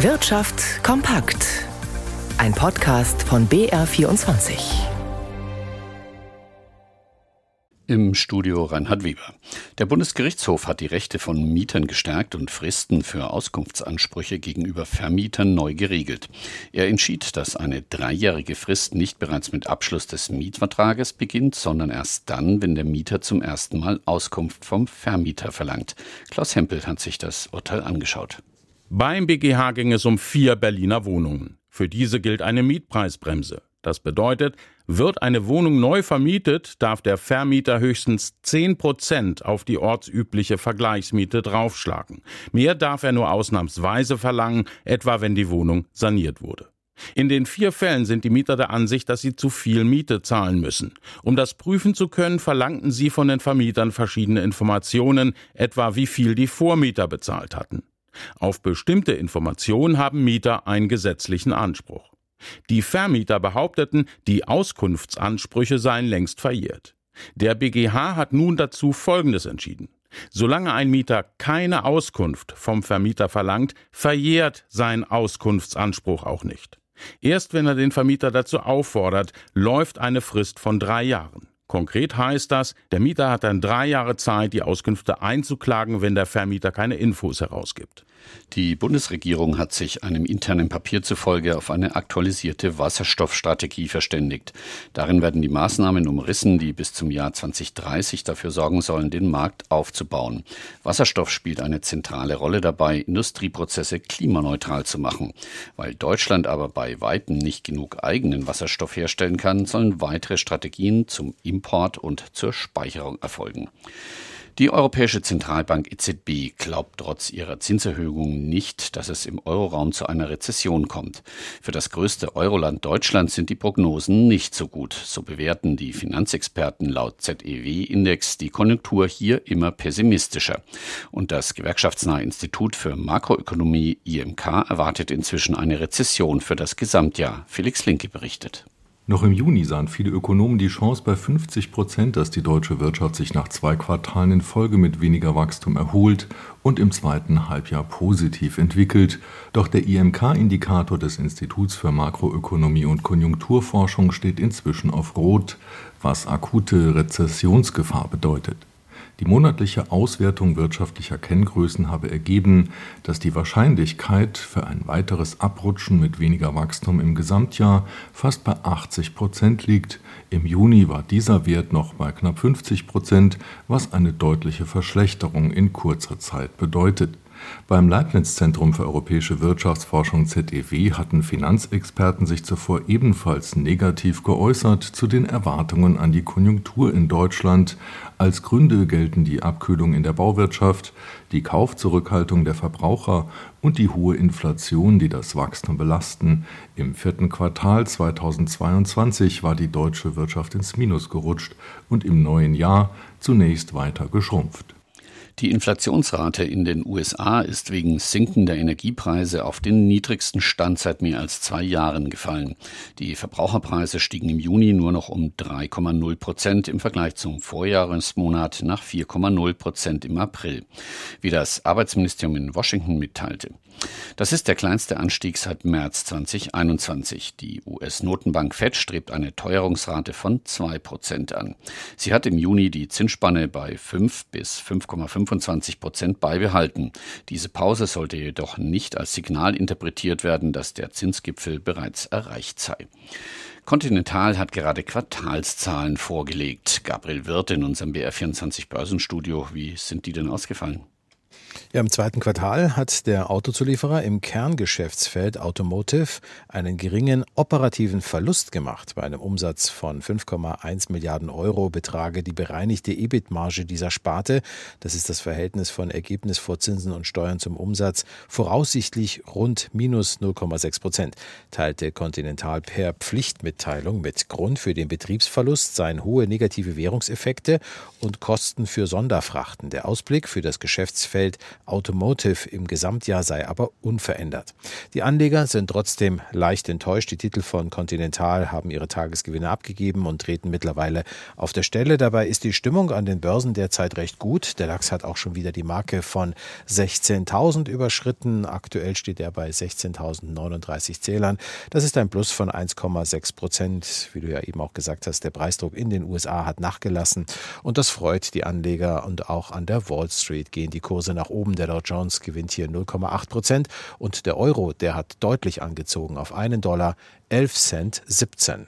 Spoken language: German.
Wirtschaft kompakt. Ein Podcast von BR24. Im Studio Reinhard Weber. Der Bundesgerichtshof hat die Rechte von Mietern gestärkt und Fristen für Auskunftsansprüche gegenüber Vermietern neu geregelt. Er entschied, dass eine dreijährige Frist nicht bereits mit Abschluss des Mietvertrages beginnt, sondern erst dann, wenn der Mieter zum ersten Mal Auskunft vom Vermieter verlangt. Klaus Hempel hat sich das Urteil angeschaut. Beim BGH ging es um vier Berliner Wohnungen. Für diese gilt eine Mietpreisbremse. Das bedeutet, wird eine Wohnung neu vermietet, darf der Vermieter höchstens 10 Prozent auf die ortsübliche Vergleichsmiete draufschlagen. Mehr darf er nur ausnahmsweise verlangen, etwa wenn die Wohnung saniert wurde. In den vier Fällen sind die Mieter der Ansicht, dass sie zu viel Miete zahlen müssen. Um das prüfen zu können, verlangten sie von den Vermietern verschiedene Informationen, etwa wie viel die Vormieter bezahlt hatten. Auf bestimmte Informationen haben Mieter einen gesetzlichen Anspruch. Die Vermieter behaupteten, die Auskunftsansprüche seien längst verjährt. Der BGH hat nun dazu Folgendes entschieden. Solange ein Mieter keine Auskunft vom Vermieter verlangt, verjährt sein Auskunftsanspruch auch nicht. Erst wenn er den Vermieter dazu auffordert, läuft eine Frist von drei Jahren. Konkret heißt das, der Mieter hat dann drei Jahre Zeit, die Auskünfte einzuklagen, wenn der Vermieter keine Infos herausgibt. Die Bundesregierung hat sich einem internen Papier zufolge auf eine aktualisierte Wasserstoffstrategie verständigt. Darin werden die Maßnahmen umrissen, die bis zum Jahr 2030 dafür sorgen sollen, den Markt aufzubauen. Wasserstoff spielt eine zentrale Rolle dabei, Industrieprozesse klimaneutral zu machen. Weil Deutschland aber bei weitem nicht genug eigenen Wasserstoff herstellen kann, sollen weitere Strategien zum Import und zur Speicherung erfolgen. Die Europäische Zentralbank EZB glaubt trotz ihrer Zinserhöhungen nicht, dass es im Euroraum zu einer Rezession kommt. Für das größte Euroland Deutschland sind die Prognosen nicht so gut. So bewerten die Finanzexperten laut ZEW-Index die Konjunktur hier immer pessimistischer. Und das gewerkschaftsnahe Institut für Makroökonomie IMK erwartet inzwischen eine Rezession für das Gesamtjahr. Felix Linke berichtet. Noch im Juni sahen viele Ökonomen die Chance bei 50 Prozent, dass die deutsche Wirtschaft sich nach zwei Quartalen in Folge mit weniger Wachstum erholt und im zweiten Halbjahr positiv entwickelt. Doch der IMK-Indikator des Instituts für Makroökonomie und Konjunkturforschung steht inzwischen auf Rot, was akute Rezessionsgefahr bedeutet. Die monatliche Auswertung wirtschaftlicher Kenngrößen habe ergeben, dass die Wahrscheinlichkeit für ein weiteres Abrutschen mit weniger Wachstum im Gesamtjahr fast bei 80 Prozent liegt. Im Juni war dieser Wert noch bei knapp 50 Prozent, was eine deutliche Verschlechterung in kurzer Zeit bedeutet. Beim Leibniz-Zentrum für europäische Wirtschaftsforschung ZEW hatten Finanzexperten sich zuvor ebenfalls negativ geäußert zu den Erwartungen an die Konjunktur in Deutschland. Als Gründe gelten die Abkühlung in der Bauwirtschaft, die Kaufzurückhaltung der Verbraucher und die hohe Inflation, die das Wachstum belasten. Im vierten Quartal 2022 war die deutsche Wirtschaft ins Minus gerutscht und im neuen Jahr zunächst weiter geschrumpft. Die Inflationsrate in den USA ist wegen sinkender Energiepreise auf den niedrigsten Stand seit mehr als zwei Jahren gefallen. Die Verbraucherpreise stiegen im Juni nur noch um 3,0 Prozent im Vergleich zum Vorjahresmonat nach 4,0 Prozent im April, wie das Arbeitsministerium in Washington mitteilte. Das ist der kleinste Anstieg seit März 2021. Die US-Notenbank Fed strebt eine Teuerungsrate von 2 Prozent an. Sie hat im Juni die Zinsspanne bei 5 bis 5,25 Prozent beibehalten. Diese Pause sollte jedoch nicht als Signal interpretiert werden, dass der Zinsgipfel bereits erreicht sei. Continental hat gerade Quartalszahlen vorgelegt. Gabriel Wirth in unserem BR24 Börsenstudio. Wie sind die denn ausgefallen? Ja, Im zweiten Quartal hat der Autozulieferer im Kerngeschäftsfeld Automotive einen geringen operativen Verlust gemacht. Bei einem Umsatz von 5,1 Milliarden Euro betrage die bereinigte EBIT-Marge dieser Sparte, das ist das Verhältnis von Ergebnis vor Zinsen und Steuern zum Umsatz, voraussichtlich rund minus 0,6 Prozent, teilte Continental per Pflichtmitteilung mit. Grund für den Betriebsverlust seien hohe negative Währungseffekte und Kosten für Sonderfrachten. Der Ausblick für das Geschäftsfeld Automotive im Gesamtjahr sei aber unverändert. Die Anleger sind trotzdem leicht enttäuscht. Die Titel von Continental haben ihre Tagesgewinne abgegeben und treten mittlerweile auf der Stelle. Dabei ist die Stimmung an den Börsen derzeit recht gut. Der DAX hat auch schon wieder die Marke von 16.000 überschritten. Aktuell steht er bei 16.039 Zählern. Das ist ein Plus von 1,6 Prozent. Wie du ja eben auch gesagt hast, der Preisdruck in den USA hat nachgelassen und das freut die Anleger und auch an der Wall Street gehen die Kurse nach oben. Der Dow Jones gewinnt hier 0,8 Prozent und der Euro, der hat deutlich angezogen auf einen Dollar 11 Cent 17.